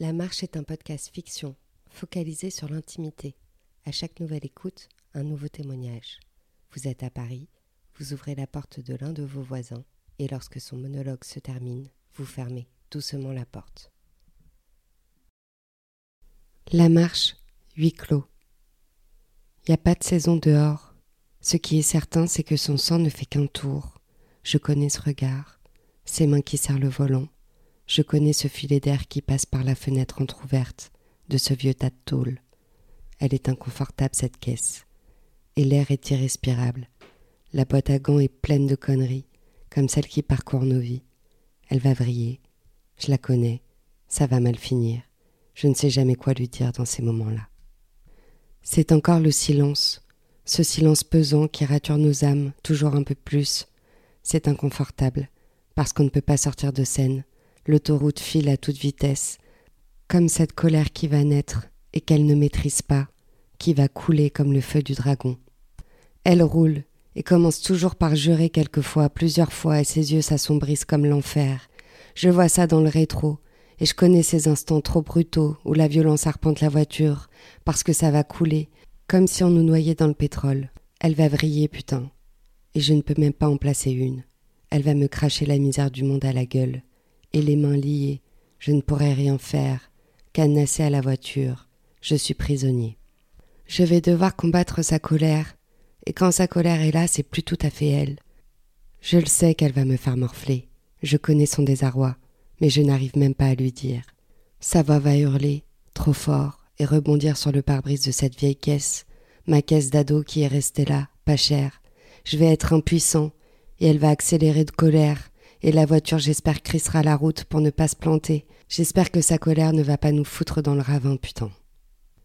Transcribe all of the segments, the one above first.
La Marche est un podcast fiction, focalisé sur l'intimité. À chaque nouvelle écoute, un nouveau témoignage. Vous êtes à Paris, vous ouvrez la porte de l'un de vos voisins, et lorsque son monologue se termine, vous fermez doucement la porte. La marche, huis clos. N'y a pas de saison dehors. Ce qui est certain, c'est que son sang ne fait qu'un tour. Je connais ce regard, ses mains qui serrent le volant. Je connais ce filet d'air qui passe par la fenêtre entr'ouverte de ce vieux tas de tôle. Elle est inconfortable, cette caisse. Et l'air est irrespirable. La boîte à gants est pleine de conneries, comme celle qui parcourt nos vies. Elle va vriller. Je la connais. Ça va mal finir. Je ne sais jamais quoi lui dire dans ces moments-là. C'est encore le silence, ce silence pesant qui rature nos âmes toujours un peu plus. C'est inconfortable, parce qu'on ne peut pas sortir de scène. L'autoroute file à toute vitesse, comme cette colère qui va naître et qu'elle ne maîtrise pas, qui va couler comme le feu du dragon. Elle roule et commence toujours par jurer quelquefois, plusieurs fois, et ses yeux s'assombrissent comme l'enfer. Je vois ça dans le rétro, et je connais ces instants trop brutaux où la violence arpente la voiture, parce que ça va couler, comme si on nous noyait dans le pétrole. Elle va vriller, putain. Et je ne peux même pas en placer une. Elle va me cracher la misère du monde à la gueule. Et les mains liées, je ne pourrai rien faire, cadenassé à la voiture. Je suis prisonnier. Je vais devoir combattre sa colère, et quand sa colère est là, c'est plus tout à fait elle. Je le sais qu'elle va me faire morfler. Je connais son désarroi mais je n'arrive même pas à lui dire. Sa voix va hurler, trop fort, et rebondir sur le pare-brise de cette vieille caisse, ma caisse d'ado qui est restée là, pas chère. Je vais être impuissant, et elle va accélérer de colère, et la voiture j'espère crissera la route pour ne pas se planter. J'espère que sa colère ne va pas nous foutre dans le ravin, putain.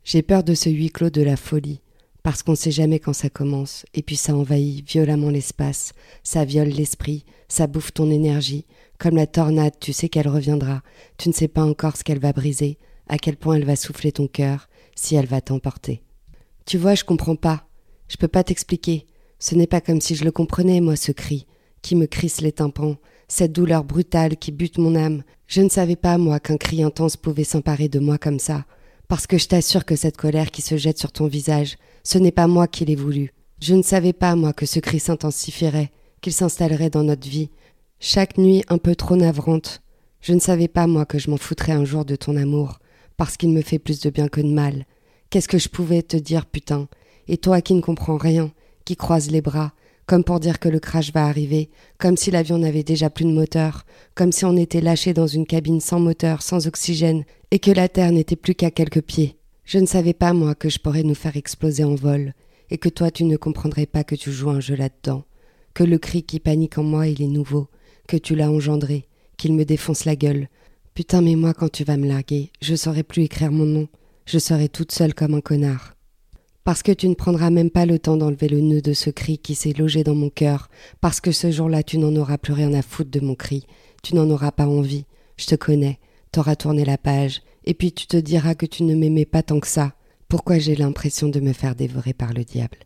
J'ai peur de ce huis clos de la folie, parce qu'on sait jamais quand ça commence, et puis ça envahit violemment l'espace, ça viole l'esprit, ça bouffe ton énergie, comme la tornade, tu sais qu'elle reviendra. Tu ne sais pas encore ce qu'elle va briser, à quel point elle va souffler ton cœur, si elle va t'emporter. Tu vois, je comprends pas. Je peux pas t'expliquer. Ce n'est pas comme si je le comprenais, moi, ce cri, qui me crisse les tympans, cette douleur brutale qui bute mon âme. Je ne savais pas, moi, qu'un cri intense pouvait s'emparer de moi comme ça. Parce que je t'assure que cette colère qui se jette sur ton visage, ce n'est pas moi qui l'ai voulu. Je ne savais pas, moi, que ce cri s'intensifierait, qu'il s'installerait dans notre vie, chaque nuit un peu trop navrante. Je ne savais pas, moi, que je m'en foutrais un jour de ton amour, parce qu'il me fait plus de bien que de mal. Qu'est-ce que je pouvais te dire, putain? Et toi qui ne comprends rien, qui croise les bras, comme pour dire que le crash va arriver, comme si l'avion n'avait déjà plus de moteur, comme si on était lâché dans une cabine sans moteur, sans oxygène, et que la Terre n'était plus qu'à quelques pieds. Je ne savais pas, moi, que je pourrais nous faire exploser en vol, et que toi tu ne comprendrais pas que tu joues un jeu là-dedans, que le cri qui panique en moi il est nouveau, que tu l'as engendré, qu'il me défonce la gueule. Putain, mais moi, quand tu vas me larguer, je saurai plus écrire mon nom. Je serai toute seule comme un connard. Parce que tu ne prendras même pas le temps d'enlever le nœud de ce cri qui s'est logé dans mon cœur, parce que ce jour-là tu n'en auras plus rien à foutre de mon cri, tu n'en auras pas envie, je te connais, t'auras tourné la page, et puis tu te diras que tu ne m'aimais pas tant que ça. Pourquoi j'ai l'impression de me faire dévorer par le diable?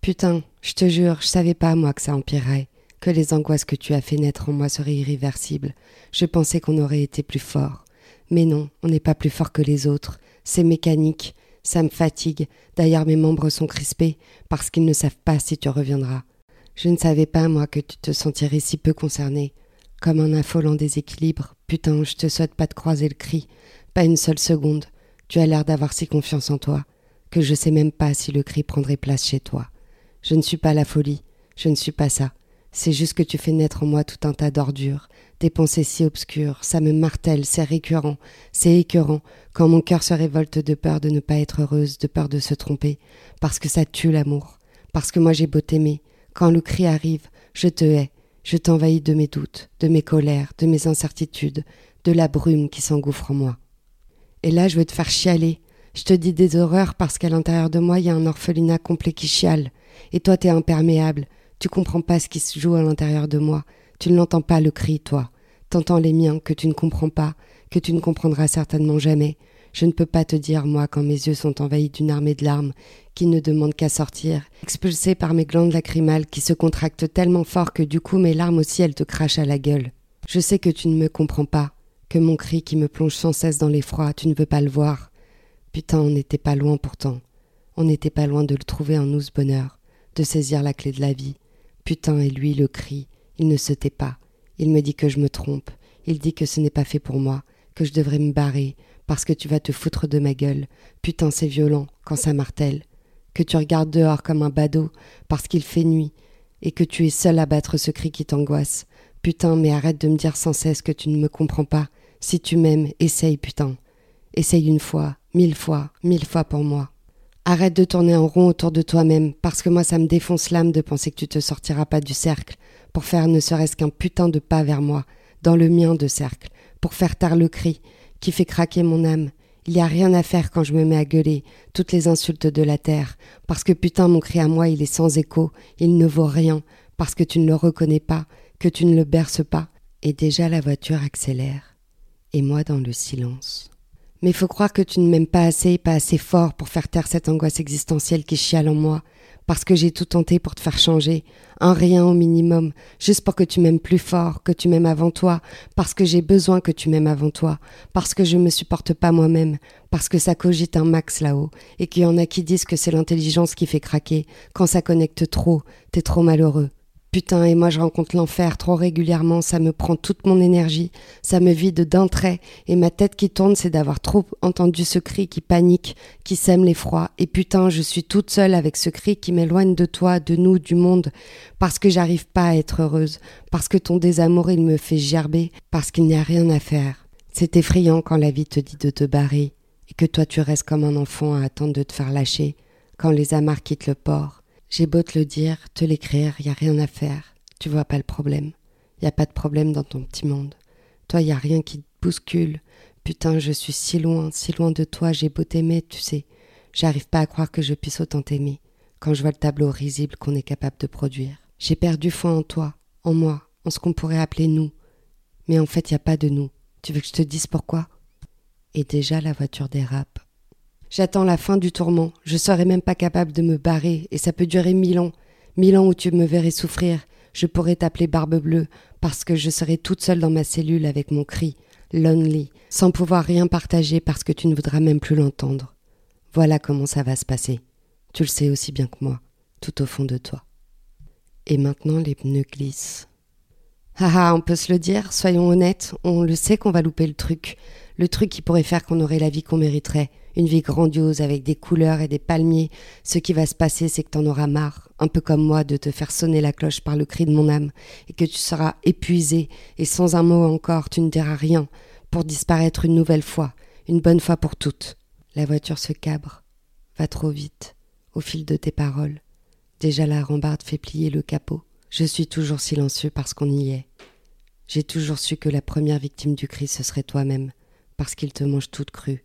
Putain, je te jure, je savais pas moi que ça empirerait que les angoisses que tu as fait naître en moi seraient irréversibles. Je pensais qu'on aurait été plus fort. Mais non, on n'est pas plus fort que les autres. C'est mécanique. Ça me fatigue. D'ailleurs, mes membres sont crispés parce qu'ils ne savent pas si tu reviendras. Je ne savais pas, moi, que tu te sentirais si peu concerné. Comme un affolant déséquilibre. Putain, je te souhaite pas de croiser le cri. Pas une seule seconde. Tu as l'air d'avoir si confiance en toi que je sais même pas si le cri prendrait place chez toi. Je ne suis pas la folie. Je ne suis pas ça. C'est juste que tu fais naître en moi tout un tas d'ordures, des pensées si obscures, ça me martèle, c'est récurrent, c'est écœurant, quand mon cœur se révolte de peur de ne pas être heureuse, de peur de se tromper, parce que ça tue l'amour, parce que moi j'ai beau t'aimer, quand le cri arrive, je te hais, je t'envahis de mes doutes, de mes colères, de mes incertitudes, de la brume qui s'engouffre en moi. Et là je veux te faire chialer, je te dis des horreurs parce qu'à l'intérieur de moi il y a un orphelinat complet qui chiale, et toi t'es imperméable, tu comprends pas ce qui se joue à l'intérieur de moi. Tu ne l'entends pas le cri, toi. T'entends les miens que tu ne comprends pas, que tu ne comprendras certainement jamais. Je ne peux pas te dire, moi, quand mes yeux sont envahis d'une armée de larmes qui ne demandent qu'à sortir, expulsées par mes glandes lacrymales qui se contractent tellement fort que du coup mes larmes aussi elles te crachent à la gueule. Je sais que tu ne me comprends pas, que mon cri qui me plonge sans cesse dans l'effroi, tu ne veux pas le voir. Putain, on n'était pas loin pourtant. On n'était pas loin de le trouver en nous ce bonheur, de saisir la clé de la vie. Putain, et lui le cri, il ne se tait pas. Il me dit que je me trompe, il dit que ce n'est pas fait pour moi, que je devrais me barrer, parce que tu vas te foutre de ma gueule. Putain, c'est violent quand ça martèle. Que tu regardes dehors comme un badaud, parce qu'il fait nuit, et que tu es seul à battre ce cri qui t'angoisse. Putain, mais arrête de me dire sans cesse que tu ne me comprends pas. Si tu m'aimes, essaye, putain. Essaye une fois, mille fois, mille fois pour moi. Arrête de tourner en rond autour de toi-même, parce que moi ça me défonce l'âme de penser que tu te sortiras pas du cercle, pour faire ne serait-ce qu'un putain de pas vers moi, dans le mien de cercle, pour faire taire le cri, qui fait craquer mon âme. Il y a rien à faire quand je me mets à gueuler, toutes les insultes de la terre, parce que putain mon cri à moi il est sans écho, il ne vaut rien, parce que tu ne le reconnais pas, que tu ne le berces pas, et déjà la voiture accélère, et moi dans le silence. Mais faut croire que tu ne m'aimes pas assez, pas assez fort pour faire taire cette angoisse existentielle qui chiale en moi, parce que j'ai tout tenté pour te faire changer, un rien au minimum, juste pour que tu m'aimes plus fort, que tu m'aimes avant toi, parce que j'ai besoin que tu m'aimes avant toi, parce que je me supporte pas moi-même, parce que ça cogite un max là-haut, et qu'il y en a qui disent que c'est l'intelligence qui fait craquer, quand ça connecte trop, t'es trop malheureux. Putain, et moi je rencontre l'enfer trop régulièrement, ça me prend toute mon énergie, ça me vide d'un trait, et ma tête qui tourne, c'est d'avoir trop entendu ce cri qui panique, qui sème l'effroi, et putain, je suis toute seule avec ce cri qui m'éloigne de toi, de nous, du monde, parce que j'arrive pas à être heureuse, parce que ton désamour il me fait gerber, parce qu'il n'y a rien à faire. C'est effrayant quand la vie te dit de te barrer, et que toi tu restes comme un enfant à attendre de te faire lâcher, quand les amarres quittent le port j'ai beau te le dire, te l'écrire, y a rien à faire. Tu vois pas le problème. Y a pas de problème dans ton petit monde. Toi, y a rien qui te bouscule. Putain, je suis si loin, si loin de toi, j'ai beau t'aimer, tu sais. J'arrive pas à croire que je puisse autant t'aimer quand je vois le tableau risible qu'on est capable de produire. J'ai perdu foi en toi, en moi, en ce qu'on pourrait appeler nous. Mais en fait, y a pas de nous. Tu veux que je te dise pourquoi? Et déjà la voiture dérape. J'attends la fin du tourment. Je serai même pas capable de me barrer, et ça peut durer mille ans. Mille ans où tu me verrais souffrir. Je pourrais t'appeler Barbe Bleue, parce que je serai toute seule dans ma cellule avec mon cri, lonely, sans pouvoir rien partager parce que tu ne voudras même plus l'entendre. Voilà comment ça va se passer. Tu le sais aussi bien que moi, tout au fond de toi. Et maintenant les pneus glissent. Ah ah, on peut se le dire, soyons honnêtes, on le sait qu'on va louper le truc. Le truc qui pourrait faire qu'on aurait la vie qu'on mériterait une vie grandiose avec des couleurs et des palmiers. Ce qui va se passer, c'est que t'en auras marre, un peu comme moi, de te faire sonner la cloche par le cri de mon âme, et que tu seras épuisé, et sans un mot encore, tu ne diras rien, pour disparaître une nouvelle fois, une bonne fois pour toutes. La voiture se cabre, va trop vite, au fil de tes paroles. Déjà la rambarde fait plier le capot. Je suis toujours silencieux parce qu'on y est. J'ai toujours su que la première victime du cri ce serait toi-même, parce qu'il te mange toute crue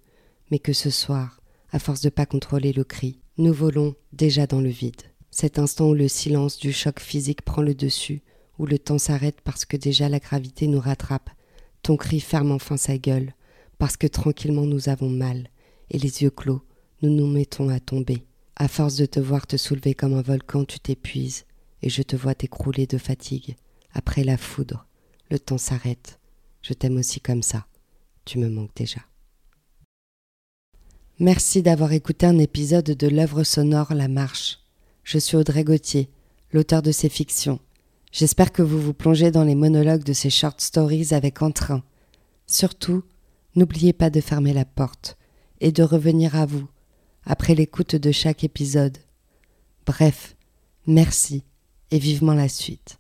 mais que ce soir, à force de pas contrôler le cri, nous volons déjà dans le vide. Cet instant où le silence du choc physique prend le dessus, où le temps s'arrête parce que déjà la gravité nous rattrape, ton cri ferme enfin sa gueule, parce que tranquillement nous avons mal, et les yeux clos, nous nous mettons à tomber. À force de te voir te soulever comme un volcan, tu t'épuises, et je te vois t'écrouler de fatigue. Après la foudre, le temps s'arrête. Je t'aime aussi comme ça. Tu me manques déjà. Merci d'avoir écouté un épisode de l'œuvre sonore La Marche. Je suis Audrey Gauthier, l'auteur de ces fictions. J'espère que vous vous plongez dans les monologues de ces short stories avec entrain. Surtout, n'oubliez pas de fermer la porte et de revenir à vous après l'écoute de chaque épisode. Bref, merci et vivement la suite.